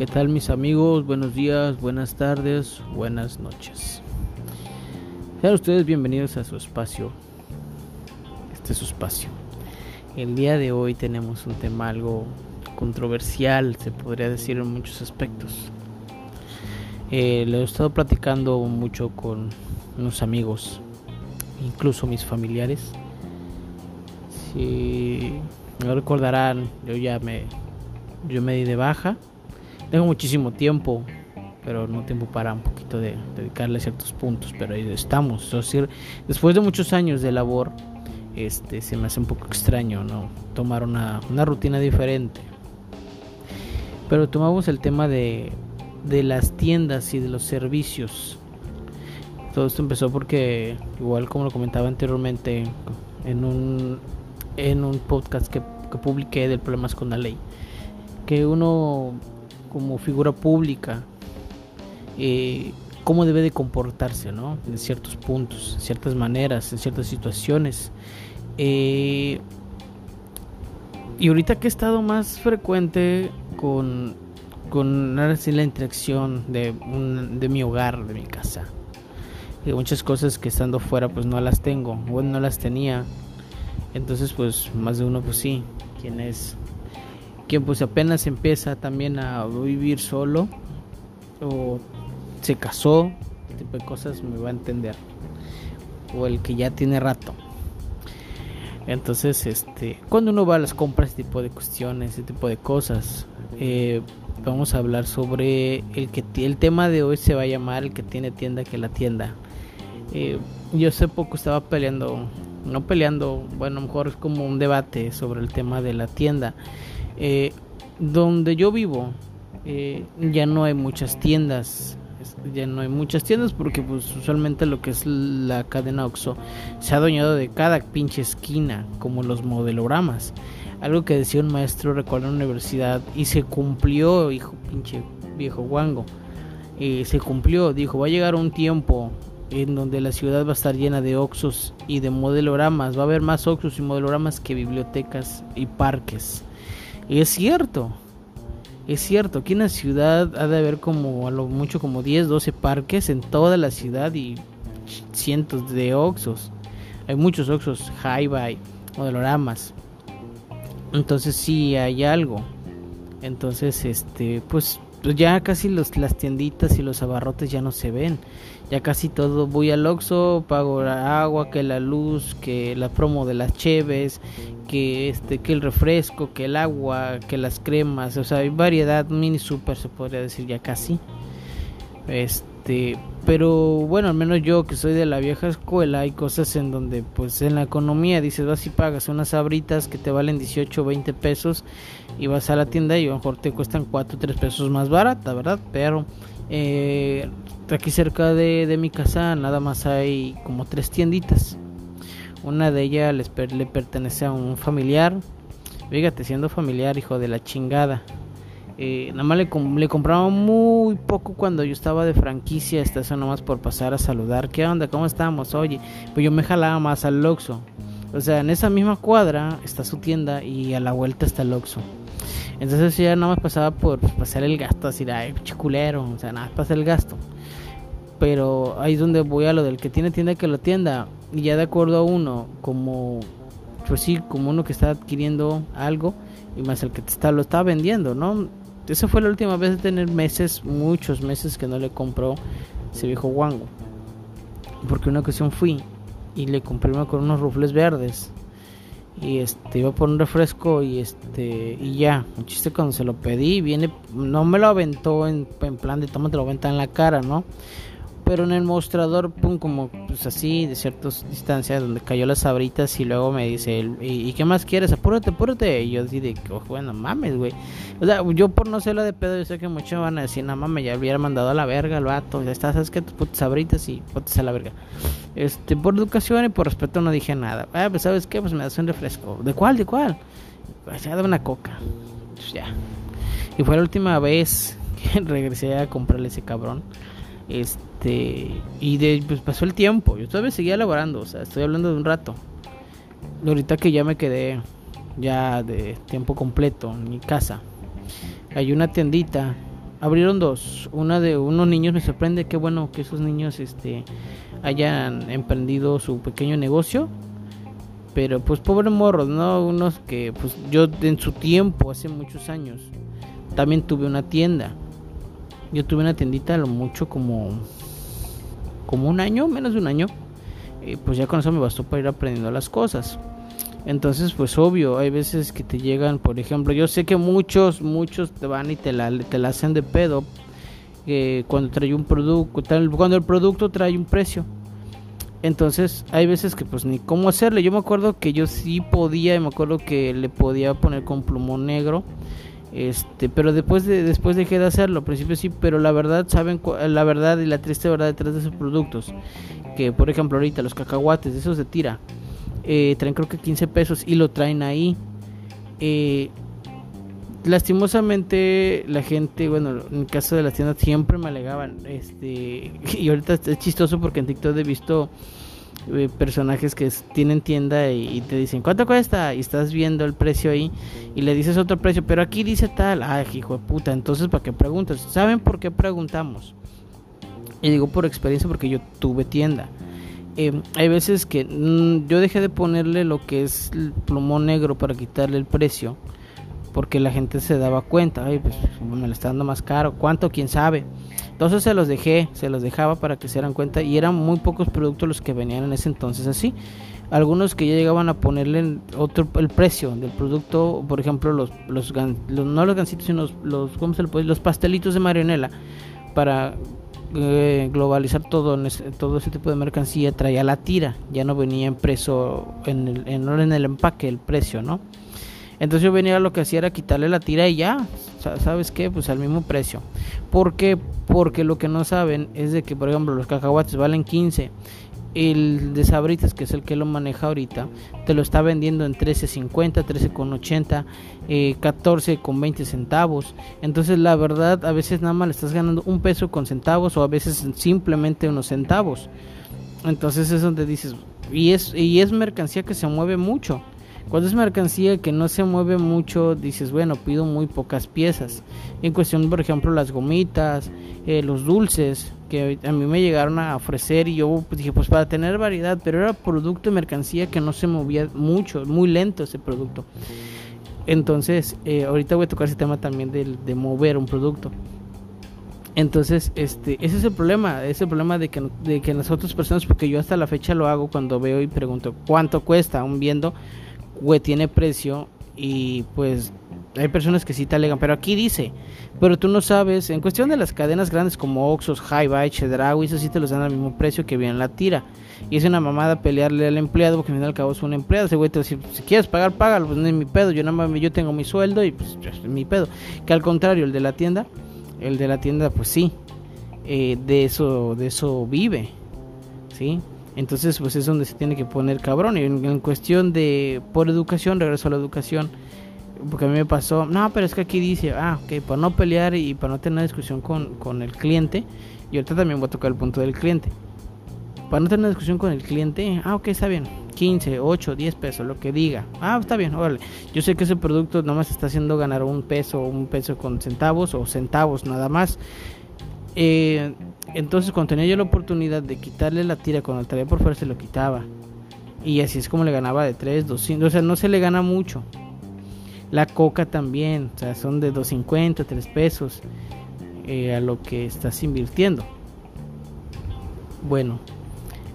¿Qué tal mis amigos? Buenos días, buenas tardes, buenas noches. Sean ustedes bienvenidos a su espacio. Este es su espacio. El día de hoy tenemos un tema algo controversial, se podría decir en muchos aspectos. Eh, lo he estado platicando mucho con unos amigos, incluso mis familiares. Si no recordarán, yo ya me, yo me di de baja. Tengo muchísimo tiempo, pero no tiempo para un poquito de dedicarle ciertos puntos, pero ahí estamos. después de muchos años de labor, este, se me hace un poco extraño, ¿no? Tomar una, una rutina diferente. Pero tomamos el tema de, de las tiendas y de los servicios. Todo esto empezó porque, igual como lo comentaba anteriormente, en un, en un podcast que, que publiqué del Problemas con la Ley, que uno como figura pública, eh, cómo debe de comportarse, ¿no? En ciertos puntos, en ciertas maneras, en ciertas situaciones. Eh, y ahorita que he estado más frecuente con, con la interacción de, de mi hogar, de mi casa. Y muchas cosas que estando fuera pues no las tengo, bueno no las tenía. Entonces pues más de uno pues sí, quien es quien pues apenas empieza también a vivir solo o se casó, este tipo de cosas me va a entender. O el que ya tiene rato. Entonces, este, cuando uno va a las compras, este tipo de cuestiones, este tipo de cosas, eh, vamos a hablar sobre el que el tema de hoy se va a llamar el que tiene tienda que la tienda. Eh, yo hace poco estaba peleando, no peleando, bueno, a lo mejor es como un debate sobre el tema de la tienda. Eh, donde yo vivo, ya no hay muchas tiendas. Ya no hay muchas tiendas porque pues usualmente lo que es la cadena Oxxo se ha adueñado de cada pinche esquina como los modelogramas. Algo que decía un maestro recuerdo en la universidad y se cumplió hijo pinche viejo guango. Y se cumplió dijo va a llegar un tiempo en donde la ciudad va a estar llena de Oxxos y de modelogramas. Va a haber más Oxxos y modelogramas que bibliotecas y parques y es cierto es cierto, aquí en la ciudad ha de haber como a lo mucho como 10, 12 parques en toda la ciudad y cientos de Oxos. Hay muchos Oxos, Hi-Fi, modeloramas. Entonces sí hay algo. Entonces, este, pues ya casi los, las tienditas y los abarrotes ya no se ven. Ya casi todo voy al Oxxo, pago la agua, que la luz, que la promo de las cheves, que este que el refresco, que el agua, que las cremas, o sea, hay variedad mini super se podría decir ya casi. Este, pero bueno, al menos yo que soy de la vieja escuela, hay cosas en donde pues en la economía dices, vas y pagas unas sabritas que te valen 18 o 20 pesos y vas a la tienda y a lo mejor te cuestan 4 o 3 pesos más barata, ¿verdad? Pero eh, aquí cerca de, de, mi casa nada más hay como tres tienditas. Una de ellas le pertenece a un familiar. Fíjate, siendo familiar, hijo de la chingada. Eh, nada más le, le, compraba muy poco cuando yo estaba de franquicia, esta eso nomás por pasar a saludar. ¿Qué onda? ¿Cómo estamos? Oye, pues yo me jalaba más al Oxxo. O sea, en esa misma cuadra está su tienda y a la vuelta está el Oxxo. Entonces ya nada más pasaba por pasar el gasto, así, ay, chiculero, o sea, nada más pasar el gasto. Pero ahí es donde voy a lo del que tiene tienda que lo tienda. Y ya de acuerdo a uno, como, pues sí, como uno que está adquiriendo algo y más el que te está, lo está vendiendo, ¿no? Esa fue la última vez de tener meses, muchos meses que no le compró ese viejo guango. Porque una ocasión fui y le compré uno con unos rufles verdes. Y este iba por un refresco y este y ya, un chiste cuando se lo pedí, viene no me lo aventó en, en plan de toma te lo aventa en la cara, ¿no? Pero en el mostrador, pum, como pues así, de ciertas distancias, donde cayó las sabritas y luego me dice, ¿y, qué más quieres? Apúrate, apúrate. Y yo así de, oh, bueno, mames, güey. O sea, yo por no serlo de pedo, yo sé que muchos van a decir, no mames, ya hubiera mandado a la verga el vato, ya está, ¿sabes qué? Tus putas sabritas y putas a la verga. Este, por educación y por respeto no dije nada. Ah, pues, ¿sabes qué? Pues me das un refresco. ¿De cuál? ¿De cuál? Pues ya de una coca. Pues ya. Y fue la última vez que regresé a comprarle ese cabrón. Este, y de, pues pasó el tiempo, yo todavía seguía laborando, o sea, estoy hablando de un rato. ahorita que ya me quedé ya de tiempo completo en mi casa, hay una tiendita abrieron dos. Una de unos niños, me sorprende, qué bueno que esos niños este, hayan emprendido su pequeño negocio. Pero pues pobre morros, ¿no? Unos que pues yo en su tiempo, hace muchos años, también tuve una tienda. Yo tuve una tiendita a lo mucho como como un año, menos de un año. Y pues ya con eso me bastó para ir aprendiendo las cosas. Entonces, pues obvio, hay veces que te llegan, por ejemplo, yo sé que muchos, muchos te van y te la, te la hacen de pedo que cuando trae un producto, cuando el producto trae un precio. Entonces, hay veces que pues ni cómo hacerle. Yo me acuerdo que yo sí podía, me acuerdo que le podía poner con plumón negro. Este, pero después de, después dejé de hacerlo, al principio sí, pero la verdad, saben la verdad y la triste verdad detrás de esos productos. Que por ejemplo ahorita los cacahuates, esos de tira, eh, traen creo que 15 pesos y lo traen ahí. Eh, lastimosamente la gente, bueno, en el caso de las tiendas siempre me alegaban, este, y ahorita es chistoso porque en TikTok he visto eh, personajes que tienen tienda y, te dicen cuánto cuesta y estás viendo el precio ahí y le dices otro precio, pero aquí dice tal, ay hijo de puta, entonces para qué preguntas, ¿saben por qué preguntamos? Y digo por experiencia porque yo tuve tienda. Eh, hay veces que mm, yo dejé de ponerle lo que es el plumón negro para quitarle el precio porque la gente se daba cuenta, ay, pues me lo está dando más caro, cuánto, quién sabe. Entonces se los dejé, se los dejaba para que se dieran cuenta y eran muy pocos productos los que venían en ese entonces así. Algunos que ya llegaban a ponerle otro el precio del producto, por ejemplo, los, los, no los gancitos, sino los, los, ¿cómo se le los pastelitos de marionela para eh, globalizar todo en ese, todo ese tipo de mercancía traía la tira, ya no venía en el, en el empaque el precio, ¿no? Entonces yo venía lo que hacía era quitarle la tira y ya, ¿sabes qué? Pues al mismo precio. ¿Por qué? Porque lo que no saben es de que, por ejemplo, los cacahuates valen 15. El de Sabritas, que es el que lo maneja ahorita, te lo está vendiendo en 13.50, 13.80, eh, 14 con 20 centavos. Entonces, la verdad, a veces nada más le estás ganando un peso con centavos o a veces simplemente unos centavos. Entonces es donde dices, y es, y es mercancía que se mueve mucho. Cuando es mercancía que no se mueve mucho, dices, bueno, pido muy pocas piezas. En cuestión, por ejemplo, las gomitas, eh, los dulces, que a mí me llegaron a ofrecer y yo pues, dije, pues para tener variedad, pero era producto de mercancía que no se movía mucho, muy lento ese producto. Entonces, eh, ahorita voy a tocar ese tema también de, de mover un producto. Entonces, este, ese es el problema, ese problema de que, de que las otras personas, porque yo hasta la fecha lo hago cuando veo y pregunto cuánto cuesta, aún viendo güey, tiene precio y pues hay personas que sí te alegan, pero aquí dice, pero tú no sabes, en cuestión de las cadenas grandes como Oxos, High Chedraui, eso sí te los dan al mismo precio que viene la tira. Y es una mamada pelearle al empleado, porque al final al cabo es un empleado. Ese güey te dice, si quieres pagar, págalo, pues no es mi pedo. Yo nada más, yo tengo mi sueldo y pues es mi pedo. Que al contrario, el de la tienda, el de la tienda, pues sí, eh, de eso, de eso vive, ¿sí? Entonces, pues es donde se tiene que poner cabrón. Y en, cuestión de, por educación, regreso a la educación. Porque a mí me pasó, no, pero es que aquí dice, ah, ok, para no pelear y para no tener una discusión con, con el cliente. Y ahorita también voy a tocar el punto del cliente. Para no tener una discusión con el cliente, ah, ok, está bien. 15, 8, 10 pesos, lo que diga. Ah, está bien, órale. Yo sé que ese producto no más está haciendo ganar un peso, un peso con centavos o centavos nada más. Eh, entonces cuando tenía yo la oportunidad de quitarle la tira cuando traía por fuera se lo quitaba. Y así es como le ganaba de 3, 200, o sea, no se le gana mucho. La coca también, o sea, son de 250, 3 pesos eh, a lo que estás invirtiendo. Bueno,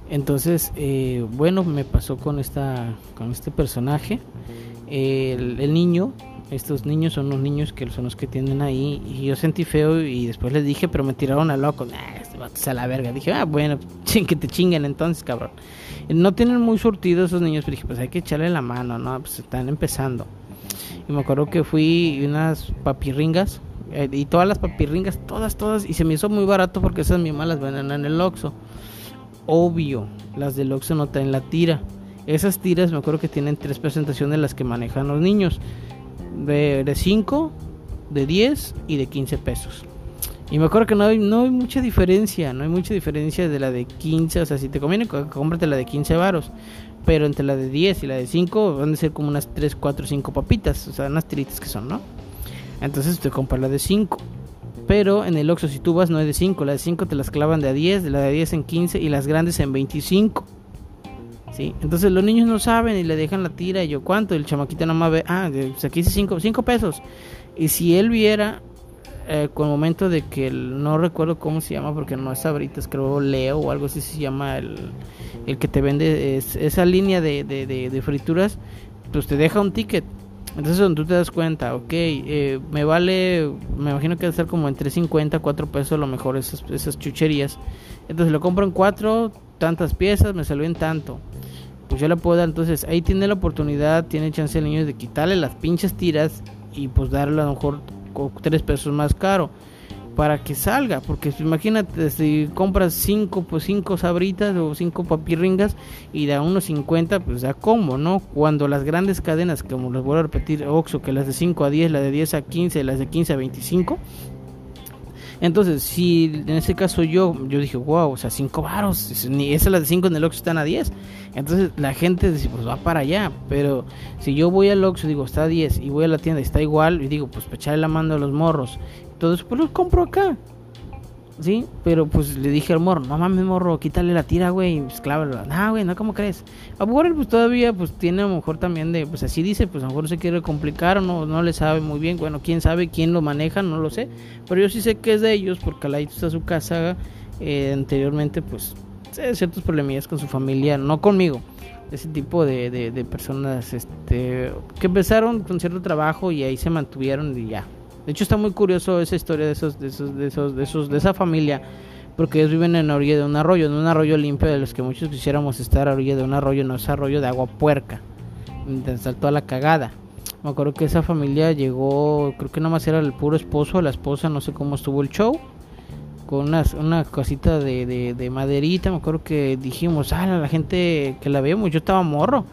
entonces, eh, bueno, me pasó con esta, con este personaje. el niño estos niños son los niños que son los que tienen ahí. Y yo sentí feo y después les dije, pero me tiraron a loco. Ah, este a la verga. Dije, ah, bueno, que te chinguen entonces, cabrón. No tienen muy surtido esos niños, pero dije, pues hay que echarle la mano, ¿no? Pues están empezando. Y me acuerdo que fui unas papirringas. Eh, y todas las papirringas, todas, todas. Y se me hizo muy barato porque esas mismas las venden en el Oxxo. Obvio, las del Oxxo no traen la tira. Esas tiras me acuerdo que tienen tres presentaciones las que manejan los niños de 5, de 10 y de 15 pesos. Y me acuerdo que no hay, no hay mucha diferencia, no hay mucha diferencia de la de 15, o sea, si te conviene, cómprate la de 15 varos. Pero entre la de 10 y la de 5 van a ser como unas 3, 4, 5 papitas, o sea, unas tiritas que son, ¿no? Entonces te compras la de 5. Pero en el Oxxo si tú vas no es de 5, las de 5 te las clavan de a 10, de la de 10 en 15 y las grandes en 25. ¿Sí? Entonces los niños no saben y le dejan la tira y yo cuánto, el chamaquito nada más ve, ah, pues aquí 5 cinco pesos. Y si él viera eh, con el momento de que no recuerdo cómo se llama porque no es Sabritas, creo Leo o algo así se llama el, el que te vende esa línea de, de, de, frituras, pues te deja un ticket. Entonces donde tú te das cuenta, ok, eh, me vale, me imagino que debe ser como entre 50 4 pesos a lo mejor esas, esas chucherías. Entonces lo compro en 4, tantas piezas, me salió en tanto. Pues yo le puedo dar, entonces ahí tiene la oportunidad, tiene chance el niño de quitarle las pinches tiras y pues darle a lo mejor 3 pesos más caro para que salga, porque imagínate si compras 5 pues cinco sabritas o 5 papirringas y da unos 50, pues da como, ¿no? Cuando las grandes cadenas, como les vuelvo a repetir, Oxxo, que las de 5 a 10, las de 10 a 15, las de 15 a 25, entonces, si en ese caso yo, yo dije, wow, o sea, 5 varos, ni esas las de 5 en el Oxxo están a 10. Entonces la gente dice, pues va para allá. Pero si yo voy al Oxxo, digo, está a 10, y voy a la tienda y está igual, y digo, pues echarle la mano a los morros. Entonces, pues los compro acá. ¿Sí? Pero pues le dije al morro, no mames morro, quítale la tira, güey, pues clávalo. No, güey, no, ¿cómo crees? A lo pues todavía pues tiene a lo mejor también de, pues así dice, pues a lo mejor se quiere complicar o no, no le sabe muy bien. Bueno, quién sabe quién lo maneja, no lo sé. Pero yo sí sé que es de ellos porque al ladito está su casa. Eh, anteriormente pues ciertos problemillas con su familia, no conmigo. Ese tipo de, de, de personas este, que empezaron con cierto trabajo y ahí se mantuvieron y ya, de hecho está muy curioso esa historia de esos, de esos, de esos, de esos, de esa familia, porque ellos viven en la orilla de un arroyo, en un arroyo limpio de los que muchos quisiéramos estar a la orilla de un arroyo, no es arroyo de agua puerca, donde toda la cagada. Me acuerdo que esa familia llegó, creo que nada más era el puro esposo, la esposa, no sé cómo estuvo el show, con una, una cosita de, de, de maderita, me acuerdo que dijimos, ah, la gente que la vemos, yo estaba morro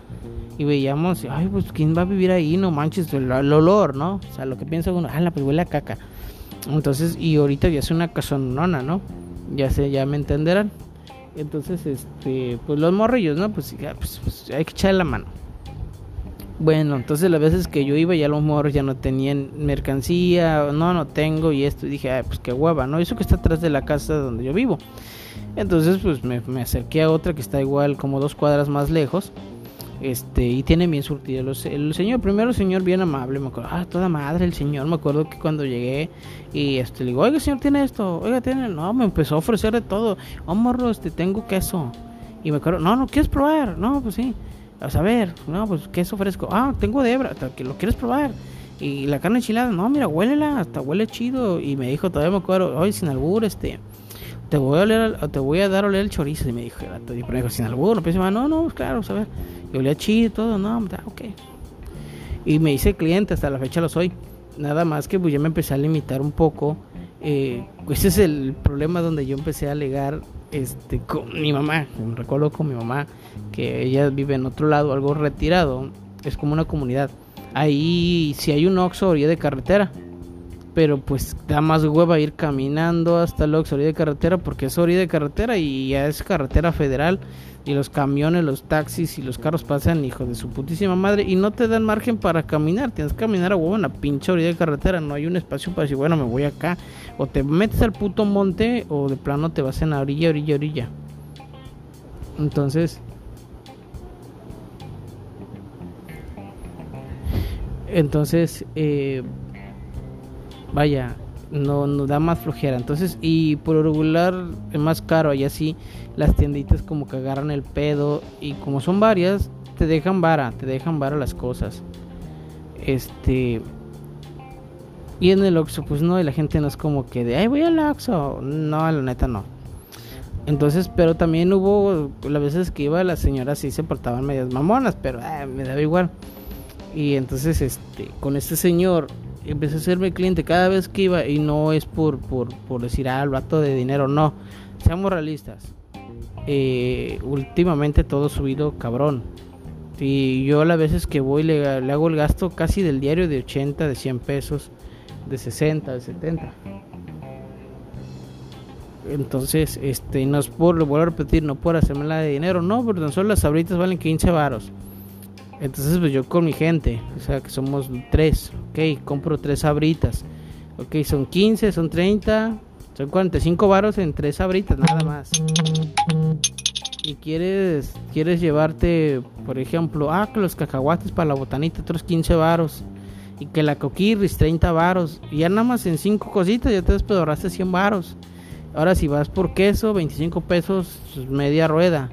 y veíamos, ay, pues quién va a vivir ahí, no manches, el, olor, ¿no? O sea, lo que piensa uno, ah, pues huele a caca. Entonces, y ahorita ya es una casonona, ¿no? Ya se, ya me entenderán. Entonces, este, pues los morrillos, ¿no? Pues, ya, pues, pues, hay que echarle la mano. Bueno, entonces las veces que yo iba ya los morros ya no tenían mercancía, no, no tengo y esto, y dije, ay, pues qué hueva, ¿no? Eso que está atrás de la casa donde yo vivo. Entonces, pues me, me acerqué a otra que está igual como dos cuadras más lejos este y tiene bien surtido el señor primero el señor bien amable me acuerdo ah toda madre el señor me acuerdo que cuando llegué y este le digo oiga señor tiene esto oiga tiene no me empezó a ofrecer de todo oh morro este tengo queso y me acuerdo no no quieres probar no pues sí a saber no pues queso fresco ah tengo de hebra que lo quieres probar y la carne enchilada no mira huélela hasta huele chido y me dijo todavía me acuerdo oye sin albur este te voy a oler, te voy a dar a oler el chorizo. Y me dijo, y me dijo, sin albur, no, no, no, claro, a ver. Y olía chido y todo, no, ok. Y me hice cliente, hasta la fecha lo soy. Nada más que pues ya me empecé a limitar un poco. Eh, ese es el problema donde yo empecé a alegar este, con mi mamá. Me recuerdo con mi mamá que ella vive en otro lado, algo retirado. Es como una comunidad. Ahí, si hay un Oxxo orilla de carretera, pero pues da más hueva ir caminando hasta la orilla de carretera porque es orilla de carretera y ya es carretera federal y los camiones, los taxis y los carros pasan, hijo de su putísima madre, y no te dan margen para caminar, tienes que caminar a huevo en la pinche orilla de carretera, no hay un espacio para decir, bueno, me voy acá, o te metes al puto monte, o de plano te vas en la orilla, orilla, orilla. Entonces, entonces, eh, vaya, no nos da más flojera. Entonces, y por regular es más caro, y así las tienditas como que agarran el pedo y como son varias, te dejan vara, te dejan vara las cosas. Este y en el Oxxo pues no, y la gente no es como que de, "Ay, voy al Oxxo." No, la neta no. Entonces, pero también hubo las veces que iba las señoras sí se portaban medias mamonas, pero ah, me daba igual. Y entonces este con este señor empecé a serme cliente cada vez que iba y no es por, por, por decir, ah, el vato de dinero, no. Seamos realistas. Eh, últimamente todo subido cabrón. Y yo a las veces que voy le, hago el gasto casi del diario de 80, de 100 pesos, de 60, de 70. Entonces, este, no es por, lo vuelvo a repetir, no por hacerme la de dinero, no, porque tan solo las sabritas valen 15 varos. Entonces, pues yo con mi gente, o sea, que somos tres, ok, compro tres abritas. Ok, son 15, son 30, son 45 varos en tres abritas nada más. Y quieres quieres llevarte, por ejemplo, ah, que los cacahuates para la botanita, otros 15 varos. Y que la coquirris, 30 varos. Y ya nada más en 5 cositas ya te despedorraste 100 varos. Ahora si vas por queso, 25 pesos media rueda.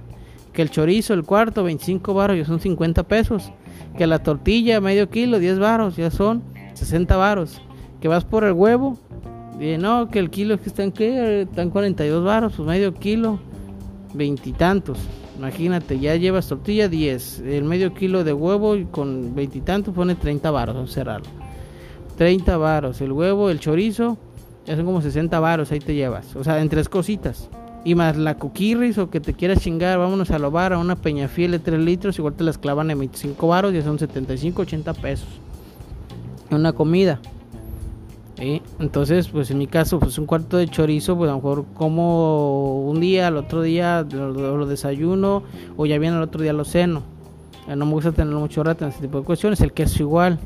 Que el chorizo, el cuarto, 25 varos, ya son 50 pesos. Que la tortilla, medio kilo, 10 varos, ya son 60 varos. Que vas por el huevo, y no, que el kilo que está en qué, están 42 varos, pues medio kilo, veintitantos. Imagínate, ya llevas tortilla 10, el medio kilo de huevo y con veintitantos pone 30 varos, vamos a cerrarlo. 30 varos, el huevo, el chorizo, ya son como 60 varos, ahí te llevas. O sea, en tres cositas. Y más la coquirris o que te quieras chingar, vámonos a lobar a una peñafiel de 3 litros, igual te las clavan en 25 varos, ya son 75, 80 pesos. Una comida. Entonces, pues en mi caso, pues un cuarto de chorizo, pues a lo mejor como un día, al otro día lo, desayuno, o ya viene al otro día lo ceno. No me gusta tener mucho rato en ese tipo de cuestiones, el queso igual.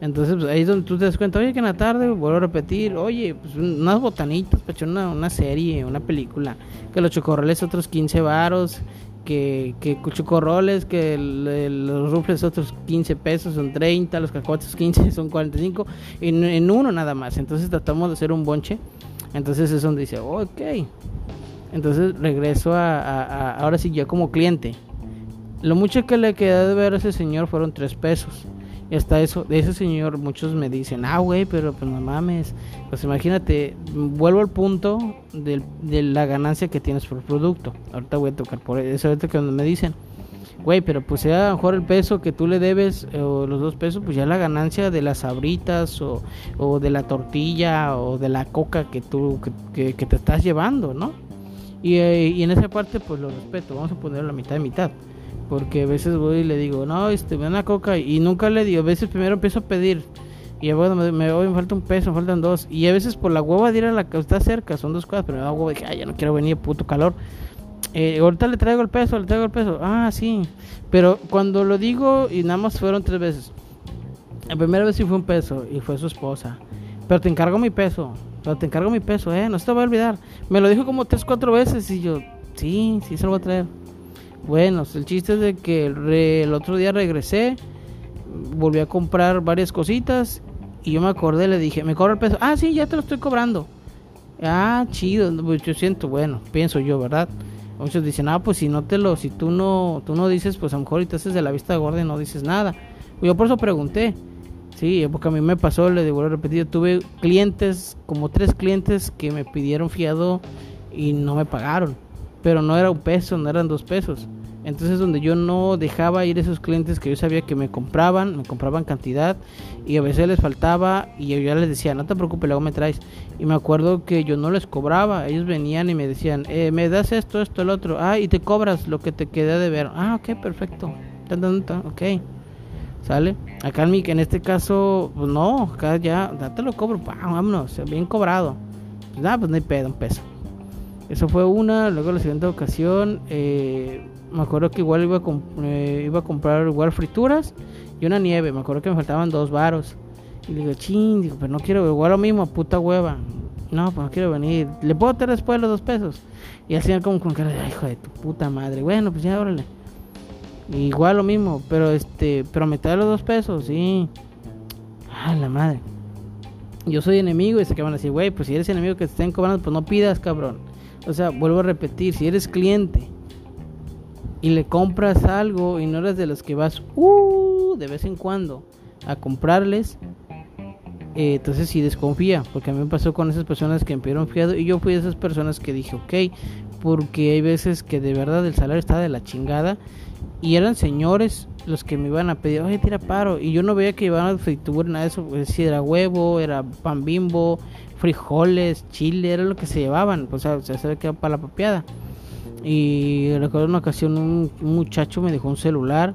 Entonces, pues, ahí es donde tú te das cuenta, oye, que en la tarde, vuelvo a repetir, oye, pues unas botanitas, para una, una serie, una película, que los chocorroles otros 15 varos, que, que que los rufles otros 15 pesos son 30, los cacahuates 15 son 45, en, en uno nada más. Entonces tratamos de hacer un bonche. Entonces es donde dice, ok. Entonces regreso a, a ahora sí ya como cliente. Lo mucho que le quedé de ver a ese señor fueron 3 pesos está eso, de ese señor muchos me dicen, ah, güey, pero pues no mames. Pues imagínate, vuelvo al punto de, de la ganancia que tienes por producto. Ahorita voy a tocar por eso, ahorita que me dicen, güey, pero pues sea a lo mejor el peso que tú le debes, eh, o los dos pesos, pues ya la ganancia de las abritas, o, de la tortilla, o de la coca que tú, que, que, te estás llevando, ¿no? Y, eh, y en esa parte, pues lo respeto, vamos a poner la mitad de mitad porque a veces voy y le digo, no, este, me da una coca y nunca le digo, a veces primero empiezo a pedir y bueno, me, me, me falta un peso, me faltan dos y a veces por la hueva de ir a la que está cerca, son dos cosas, pero me da hueva dije, ay, ya no quiero venir, puto calor. Eh, ahorita le traigo el peso, le traigo el peso. Ah, sí. Pero cuando lo digo y nada más fueron tres veces. La primera vez sí fue un peso y fue su esposa. Pero te encargo mi peso. Pero te encargo mi peso, eh. No se te va a olvidar. Me lo dijo como tres, cuatro veces y yo, sí, sí se lo voy a traer. Bueno, el chiste es de que el, otro día regresé, volví a comprar varias cositas y yo me acordé, le dije, ¿me cobra el peso? Ah, sí, ya te lo estoy cobrando. Ah, chido, pues yo siento, bueno, pienso yo, ¿verdad? Muchos dicen, ah, pues si no te lo, si tú no, tú no dices, pues a lo mejor ahorita haces de la vista gorda y no dices nada. Yo por eso pregunté, sí, porque a mí me pasó, le digo, repetido, tuve clientes, como tres clientes que me pidieron fiado y no me pagaron pero no era un peso, no eran dos pesos. Entonces donde yo no dejaba ir esos clientes que yo sabía que me compraban, me compraban cantidad y a veces les faltaba y yo ya les decía, no te preocupes, luego me traes. Y me acuerdo que yo no les cobraba, ellos venían y me decían, eh, me das esto, esto, el otro, ah, y te cobras lo que te quedé de ver. Ah, ok, perfecto, ok, ¿sale? Acá en, mi, en este caso, pues no, acá ya, ya te lo cobro, vámonos, bien cobrado. Pues nada, pues no hay pedo, un peso. Eso fue una. Luego la siguiente ocasión, eh, me acuerdo que igual iba a, eh, iba a comprar igual frituras y una nieve. Me acuerdo que me faltaban dos varos. Y le digo, ching, digo, pero no quiero, igual lo mismo, puta hueva. No, pues no quiero venir. ¿Le puedo tener después los dos pesos? Y así como con cara de, hijo de tu puta madre. Bueno, pues ya, órale. Igual lo mismo, pero este, pero me trae los dos pesos, sí. Ay, la madre. Yo soy enemigo y se van a decir, güey, pues si eres enemigo que te estén cobrando, pues no pidas, cabrón. O sea, vuelvo a repetir, si eres cliente y le compras algo y no eres de los que vas uh, de vez en cuando a comprarles, eh, entonces sí desconfía, porque a mí me pasó con esas personas que me pidieron fiado y yo fui de esas personas que dije, ok, porque hay veces que de verdad el salario está de la chingada y eran señores los que me iban a pedir, oye, tira paro, y yo no veía que a fritura, nada de eso, pues, si era huevo, era pan bimbo, frijoles, chile, era lo que se llevaban, o sea, se ve que para la papiada. Y recuerdo una ocasión un, muchacho me dejó un celular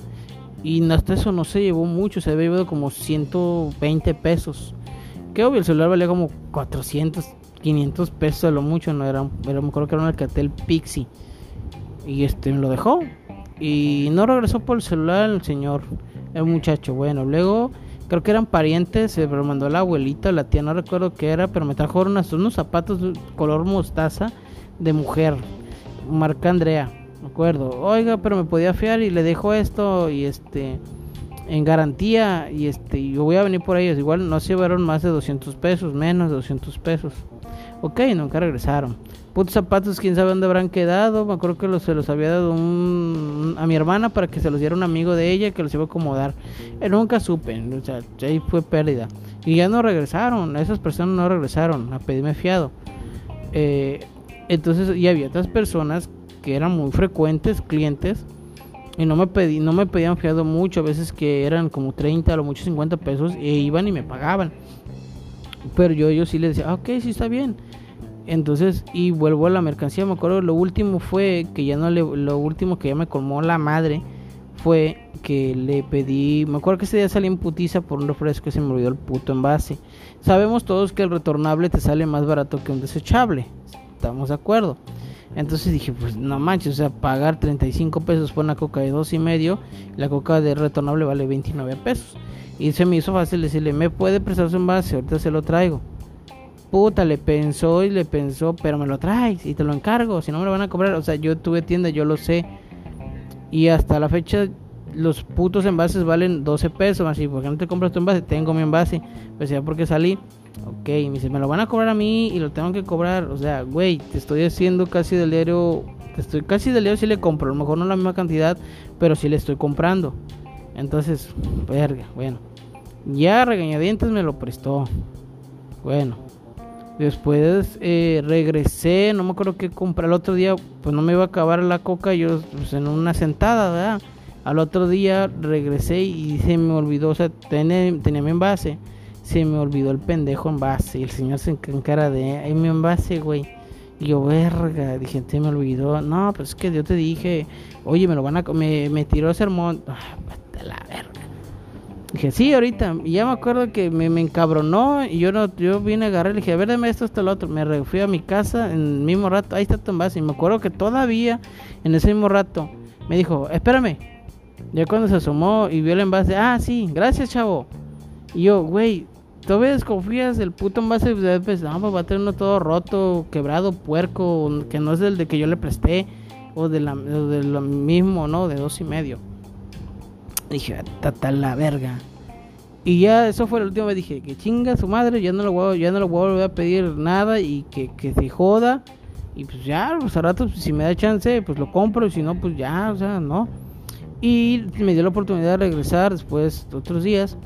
y hasta eso no se llevó mucho, se había llevado como 120 pesos. Que obvio, el celular valía como 400, 500 pesos a lo mucho, no era, pero me acuerdo que era un Alcatel Pixie. Y este me lo dejó. Y no regresó por el celular el señor, el muchacho. Bueno, luego creo que eran parientes, se lo mandó la abuelita, la tía, no recuerdo qué era, pero me trajo unos, unos zapatos color mostaza de mujer, marca Andrea, me acuerdo. Oiga, pero me podía fiar y le dejo esto y este en garantía y este yo voy a venir por ellos. Igual no se llevaron más de 200 pesos, menos de 200 pesos. Ok, nunca regresaron. Putos zapatos, quién sabe dónde habrán quedado. Me acuerdo que los, se los había dado a mi hermana para que se los diera un amigo de ella que los iba a acomodar. Eh, nunca supe, o sea, ahí fue pérdida. Y ya no regresaron, esas personas no regresaron a pedirme fiado. Eh, entonces, y había otras personas que eran muy frecuentes, clientes, y no me pedí, no me pedían fiado mucho, a veces que eran como 30 o mucho 50 pesos, e iban y me pagaban. Pero yo, yo sí les decía, ah, ok, sí está bien. Entonces, y vuelvo a la mercancía, me acuerdo, lo último fue que ya no le, lo último que ya me colmó la madre fue que le pedí, me acuerdo que ese día salí en putiza por un refresco y se me olvidó el puto envase. Sabemos todos que el retornable te sale más barato que un desechable, estamos de acuerdo. Entonces dije, pues no manches, o sea, pagar 35 pesos por una coca de dos y medio, la coca de retornable vale 29 pesos. Y se me hizo fácil decirle, ¿me puede prestar su envase? Ahorita se lo traigo. Puta, le pensó y le pensó, pero me lo traes y te lo encargo, si no me lo van a cobrar. O sea, yo tuve tienda, yo lo sé. Y hasta la fecha los putos envases valen 12 pesos. Así, porque no te compras tu envase? Tengo mi envase. Pues ya porque salí. Ok, me dice, me lo van a cobrar a mí y lo tengo que cobrar. O sea, güey, te estoy haciendo casi del diario. Te estoy casi del diario si le compro. A lo mejor no la misma cantidad, pero si le estoy comprando. Entonces, verga, bueno. Ya regañadientes me lo prestó. Bueno. Después eh, regresé, no me acuerdo qué comprar. El otro día, pues no me iba a acabar la coca, yo pues, en una sentada, ¿verdad? Al otro día regresé y se me olvidó, o sea, tenía, mi envase, se me olvidó el pendejo envase. Y el señor se encara de, ahí mi envase, güey. Y yo, verga, dije, se me olvidó. No, pues es que yo te dije, oye, me lo van a, me, me tiró sermón. Ah, la verga. Dije, sí, ahorita. Y ya me acuerdo que me, encabronó. Y yo no yo vine a agarrar. Le dije, a ver, dame esto, hasta el otro. Me fui a mi casa en el mismo rato. Ahí está tu envase. Y me acuerdo que todavía en ese mismo rato me dijo, espérame. Ya cuando se asomó y vio el envase, ah, sí, gracias, chavo. Y yo, güey, ¿todavía desconfías del puto envase? No, pues va a tener uno todo roto, quebrado, puerco, que no es el de que yo le presté. O de, la, de lo mismo, ¿no? De dos y medio. Dije, tata la verga. Y ya eso fue la última vez. Dije, que chinga su madre, ya no lo voy, ya no lo voy a pedir nada y que, que se joda. Y pues ya, pues a rato, si me da chance, pues lo compro. Y si no, pues ya, o sea, no. Y me dio la oportunidad de regresar después de otros días.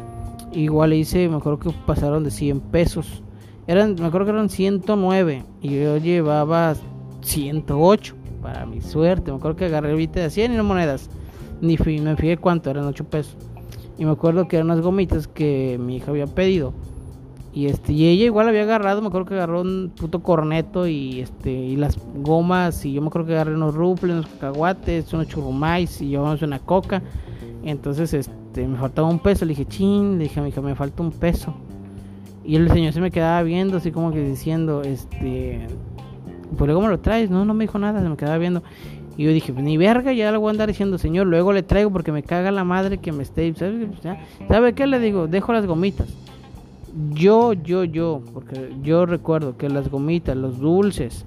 Igual hice, me acuerdo que pasaron de 100 pesos. Eran, me acuerdo que eran 109. Y yo llevaba 108. Para mi suerte. Me acuerdo que agarré ahorita de 100 y no monedas ni me fijé cuánto, eran 8 pesos. Y me acuerdo que eran unas gomitas que mi hija había pedido. Y este, y ella igual había agarrado, me acuerdo que agarró un puto corneto y este, y las gomas, y yo me acuerdo que agarré unos rufles, unos cacahuates, unos churrumais, y llevamos una coca. Entonces, este, me faltaba un peso, le dije, chin, le dije a mi hija, me falta un peso. Y el señor se me quedaba viendo, así como que diciendo, este, pues luego me lo traes, no, no me dijo nada, se me quedaba viendo. Y yo dije, pues ni verga, ya le voy a andar diciendo, señor, luego le traigo porque me caga la madre que me esté. ¿Sabe, qué le digo? Dejo las gomitas. Yo, yo, yo, porque yo recuerdo que las gomitas, los dulces,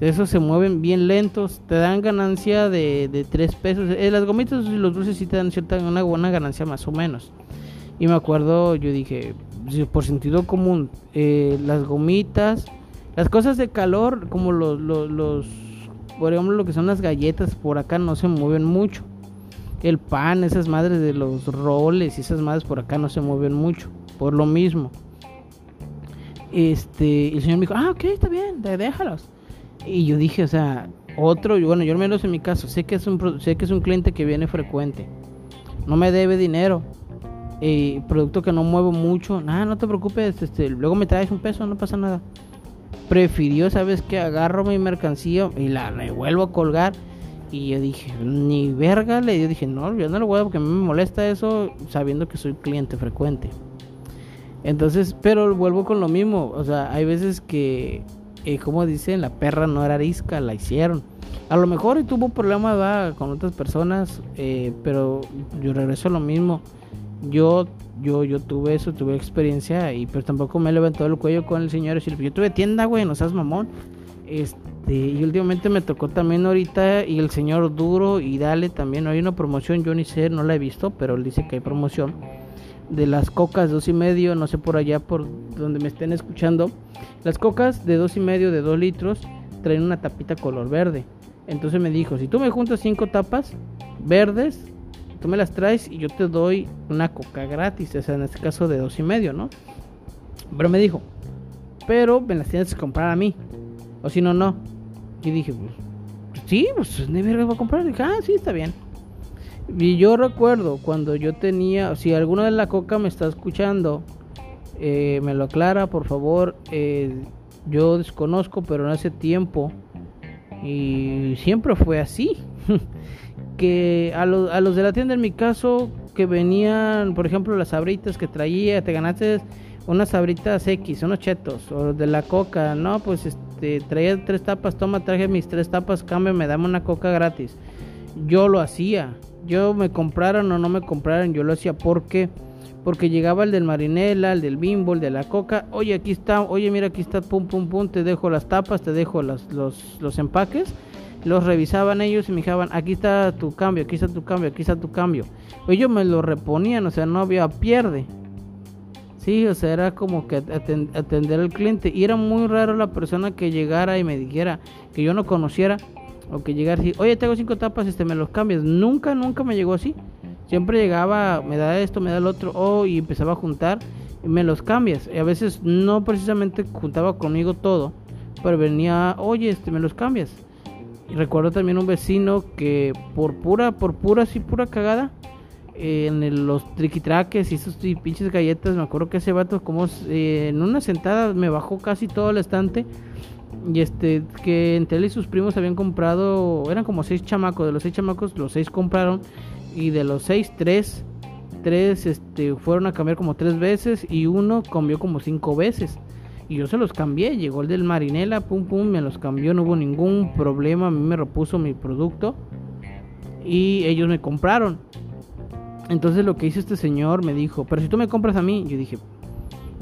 esos se mueven bien lentos, te dan ganancia de, de 3 pesos. Eh, las gomitas y los dulces sí te dan cierta, una buena ganancia más o menos. Y me acuerdo, yo dije, por sentido común, eh, las gomitas, las cosas de calor, como los, los por ejemplo, lo que son las galletas por acá no se mueven mucho. El pan, esas madres de los roles y esas madres por acá no se mueven mucho. Por lo mismo. Este, el señor me dijo, ah, ok, está bien, déjalos. Y yo dije, o sea, otro, bueno, yo al menos en mi caso, sé que es un, sé que es un cliente que viene frecuente. No me debe dinero. Eh, producto que no muevo mucho. Nada, no te preocupes, este, luego me traes un peso, no pasa nada prefirió, ¿sabes que Agarro mi mercancía y la vuelvo a colgar. Y yo dije, ni verga, le yo dije, no, yo no lo voy a porque me molesta eso sabiendo que soy cliente frecuente. Entonces, pero vuelvo con lo mismo, o sea, hay veces que, eh, como dicen, la perra no era arisca, la hicieron. A lo mejor tuvo problemas con otras personas, eh, pero yo regreso a lo mismo. Yo yo, yo tuve eso, tuve experiencia y pero tampoco me levantó el cuello con el señor decir, yo tuve tienda, güey, no seas mamón. Este, y últimamente me tocó también ahorita y el señor Duro y Dale también, hay una promoción, yo ni sé, no la he visto, pero él dice que hay promoción de las cocas dos y medio, no sé por allá por donde me estén escuchando. Las cocas de dos y medio de dos litros traen una tapita color verde. Entonces me dijo, si tú me juntas cinco tapas verdes, tú me las traes y yo te doy una coca gratis, o sea, en este caso de dos y medio, ¿no? Pero me dijo, pero me las tienes que comprar a mí, o si no, no. Y dije, pues, sí, pues ni verga voy a comprar. dije, ah, sí, está bien. Y yo recuerdo cuando yo tenía, si alguno de la coca me está escuchando, eh, me lo aclara, por favor. Eh, yo desconozco, pero en hace tiempo, y siempre fue así. que a, a los de la tienda en mi caso que venían, por ejemplo, las sabritas que traía, te ganaste unas sabritas X, unos chetos, o de la coca, no, pues este, traía tres tapas, toma, traje mis tres tapas, cambio, me dame una coca gratis. Yo lo hacía, yo me compraran o no me compraran, yo lo hacía. Porque porque llegaba el del marinela, el del bimbo, el de la coca, oye aquí está, oye mira aquí está, pum pum pum, te dejo las tapas, te dejo los, los empaques los revisaban ellos y me dijeron, aquí está tu cambio, aquí está tu cambio, aquí está tu cambio. Ellos me lo reponían, o sea, no había pierde. Sí, o sea, era como que atender al cliente. Y era muy raro la persona que llegara y me dijera que yo no conociera. O que llegara y oye, tengo cinco tapas, este, me los cambias. Nunca, nunca me llegó así. Siempre llegaba, me da esto, me da el otro, oh, y empezaba a juntar y me los cambias. Y a veces no precisamente juntaba conmigo todo, pero venía, oye, este, me los cambias. Y recuerdo también un vecino que por pura, por pura, así pura cagada, en los triquitraques y esos pinches galletas, me acuerdo que ese vato como eh, en una sentada me bajó casi todo el estante. Y este, que entre él y sus primos habían comprado, eran como seis chamacos, de los seis chamacos, los seis compraron. Y de los seis, tres, tres este, fueron a cambiar como tres veces y uno cambió como cinco veces. Y yo se los cambié, llegó el del Marinela, pum pum, me los cambió, no hubo ningún problema, a mí me repuso mi producto y ellos me compraron. Entonces lo que hizo este señor me dijo, pero si tú me compras a mí, yo dije,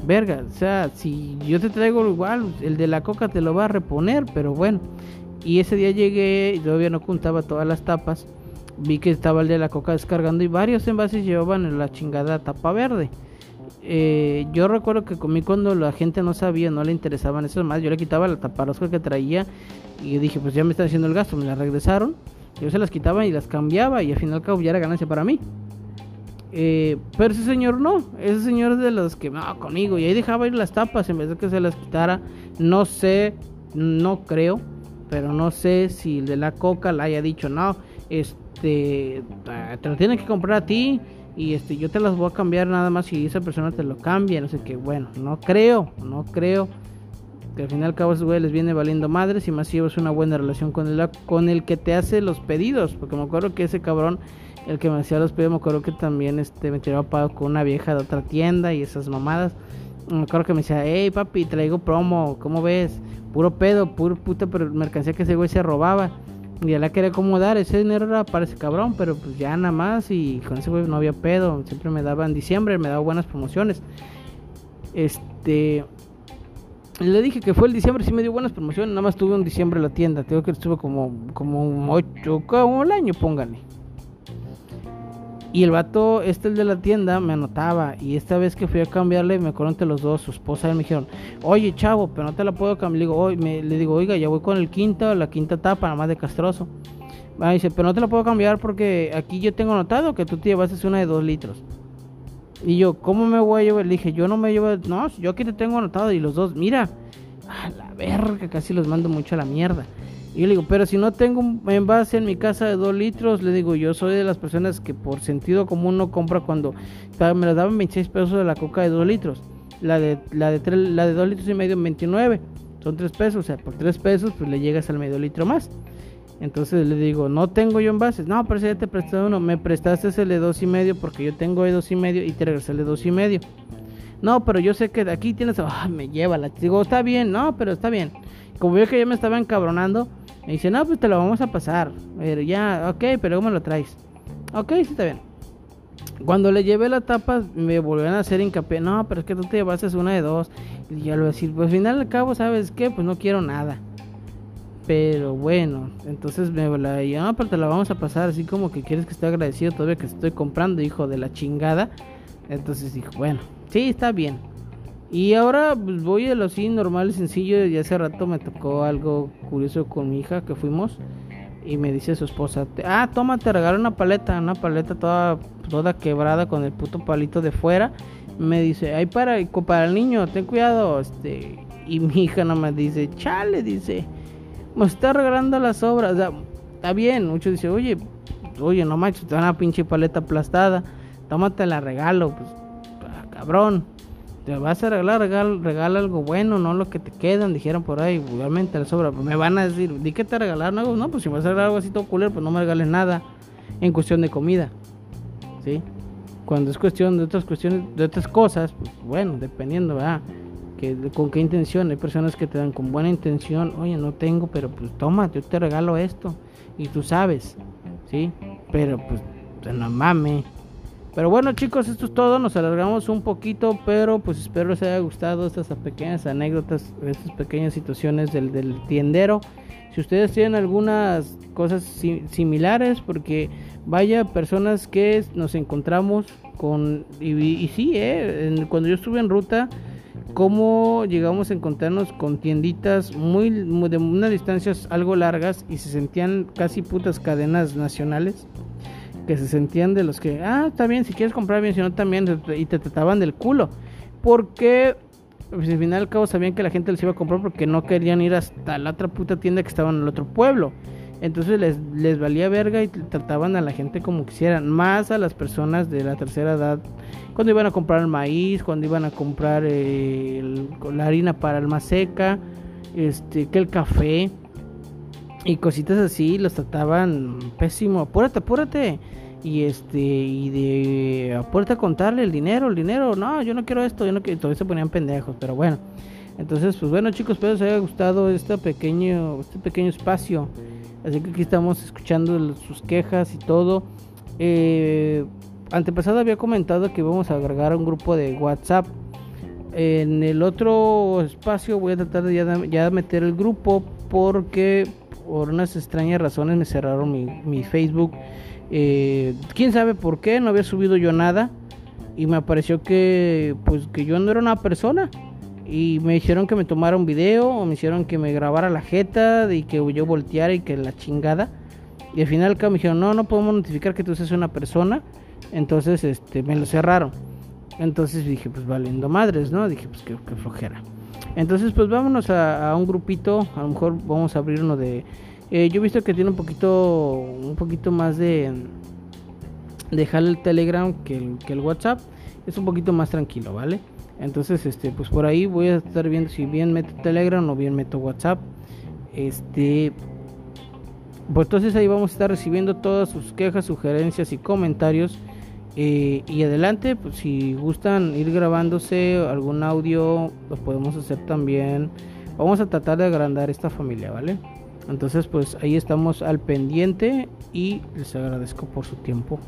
verga, o sea, si yo te traigo igual, el de la coca te lo va a reponer, pero bueno. Y ese día llegué y todavía no juntaba todas las tapas. Vi que estaba el de la coca descargando y varios envases llevaban la chingada tapa verde. Eh, yo recuerdo que comí cuando la gente no sabía, no le interesaban eso más. Yo le quitaba la taparosca que traía y dije, pues ya me están haciendo el gasto. Me la regresaron, yo se las quitaba y las cambiaba y al final cabo ya era ganancia para mí. Eh, pero ese señor no, ese señor es de los que no, conmigo y ahí dejaba ir las tapas en vez de que se las quitara. No sé, no creo, pero no sé si el de la coca le haya dicho, no, este, te lo tienen que comprar a ti y este yo te las voy a cambiar nada más si esa persona te lo cambia, no sé qué, bueno, no creo, no creo que al final al cabo esos güey les viene valiendo madres y más si llevas una buena relación con el, con el que te hace los pedidos, porque me acuerdo que ese cabrón, el que me hacía los pedidos, me acuerdo que también este me tiraba pago con una vieja de otra tienda y esas mamadas. Me acuerdo que me decía, hey papi, traigo promo, ¿cómo ves? Puro pedo, puro puta mercancía que ese güey se robaba. Y ya la quería acomodar, ese dinero era para ese cabrón, pero pues ya nada más y con ese güey no había pedo. Siempre me daba en diciembre, me daba buenas promociones. Este. Le dije que fue el diciembre, sí me dio buenas promociones. Nada más tuve un diciembre en la tienda. Tengo que estuve como, como 8, como el año, pónganle. Y el vato, este el de la tienda, me anotaba. Y esta vez que fui a cambiarle, me acuerdo entre los dos, su esposa, y me dijeron, oye chavo, pero no te la puedo cambiar. Le digo, hoy me, le digo, oiga, ya voy con el quinto, la quinta tapa, nada más de castroso. Me dice, pero no te la puedo cambiar porque aquí yo tengo anotado que tú te llevaste una de dos litros. Y yo, ¿cómo me voy a llevar? Le dije, yo no me llevo, no, yo aquí te tengo anotado. Y los dos, mira, a la verga, casi los mando mucho a la mierda. Y le digo, pero si no tengo un envase en mi casa de 2 litros, le digo, yo soy de las personas que por sentido común no compra cuando me la daban 26 pesos de la coca de 2 litros. La de, la de, la de 2 litros y medio 29. Son 3 pesos, o sea, por 3 pesos pues le llegas al medio litro más. Entonces le digo, no tengo yo envases. No, pero si ya te presté uno, me prestaste el de 2 y medio porque yo tengo de 2 y medio y te regresé el de 2 y medio. No, pero yo sé que de aquí tienes, ah, me lleva la. Digo, está bien, no, pero está bien. Como veo que ya me estaba encabronando, me dice, no, pues te lo vamos a pasar. Pero ya, ok, pero ¿cómo lo traes? Ok, sí está bien. Cuando le llevé la tapa, me volvieron a hacer hincapié. No, pero es que tú te llevaste una de dos. Y ya lo voy a decir, pues al final al cabo, ¿sabes qué? Pues no quiero nada. Pero bueno, entonces me la no, ah, pero te la vamos a pasar así como que quieres que esté agradecido todavía que estoy comprando, hijo de la chingada. Entonces dijo, bueno, sí, está bien. Y ahora pues, voy a lo así normal, sencillo. Y hace rato me tocó algo curioso con mi hija que fuimos. Y me dice su esposa, ah, toma, te regalo una paleta, una paleta toda, toda quebrada con el puto palito de fuera. Me dice, ay, para, para el niño, ten cuidado. este Y mi hija no me dice, chale, dice, me está regalando las obras. O sea, está bien, muchos dicen, oye, oye, no macho, te dan una pinche paleta aplastada, tómate la regalo, pues, ah, cabrón te vas a regalar, regala, algo bueno, no lo que te quedan, dijeron por ahí, igualmente la sobra, me van a decir, di que te regalaron algo, no, pues si vas a regalar algo así todo culero, pues no me regales nada en cuestión de comida, ¿sí? Cuando es cuestión de otras cuestiones, de otras cosas, pues bueno, dependiendo, ¿verdad? Que, con qué intención, hay personas que te dan con buena intención, oye, no tengo, pero pues toma, yo te regalo esto, y tú sabes, ¿sí? Pero pues, no mames pero bueno chicos, esto es todo, nos alargamos un poquito, pero pues espero les haya gustado estas pequeñas anécdotas, estas pequeñas situaciones del, tiendero. Si ustedes tienen algunas cosas similares, porque vaya personas que nos encontramos con, y, y sí, eh, cuando yo estuve en ruta, cómo llegamos a encontrarnos con tienditas muy, muy de unas distancias algo largas y se sentían casi putas cadenas nacionales que se sentían de los que, ah, está bien, si quieres comprar bien, si no también, y te trataban del culo. Porque pues, al final al cabo sabían que la gente les iba a comprar porque no querían ir hasta la otra puta tienda que estaba en el otro pueblo. Entonces les, les valía verga y trataban a la gente como quisieran, más a las personas de la tercera edad, cuando iban a comprar el maíz, cuando iban a comprar la harina para el seca, este, que el café y cositas así, los trataban pésimo, apúrate, apúrate y este y de a contarle el dinero, el dinero, no, yo no quiero esto, yo no quiero, todavía se ponían pendejos, pero bueno. Entonces, pues bueno, chicos, espero les haya gustado este pequeño este pequeño espacio. Así que aquí estamos escuchando sus quejas y todo. Eh, antepasado había comentado que vamos a agregar un grupo de WhatsApp. En el otro espacio voy a tratar de ya, ya meter el grupo porque por unas extrañas razones me cerraron mi, Facebook eh, quién sabe por qué, no había subido yo nada. Y me apareció que, pues, que yo no era una persona. Y me hicieron que me tomara un video, o me hicieron que me grabara la jeta, y que yo volteara y que la chingada. Y al final me dijeron, no, no podemos notificar que tú seas una persona. Entonces, este, me lo cerraron. Entonces dije, pues valiendo madres, ¿no? Dije, pues qué, flojera. Entonces, pues vámonos a, un grupito. A lo mejor vamos a abrir uno de eh, yo he visto que tiene un poquito, un poquito más de, dejar el Telegram que el, que el WhatsApp. Es un poquito más tranquilo, ¿vale? Entonces, este, pues por ahí voy a estar viendo si bien meto Telegram o bien meto WhatsApp. Este, pues entonces ahí vamos a estar recibiendo todas sus quejas, sugerencias y comentarios. Eh, y adelante, pues si gustan ir grabándose algún audio, lo podemos hacer también. Vamos a tratar de agrandar esta familia, ¿vale? Entonces pues ahí estamos al pendiente y les agradezco por su tiempo.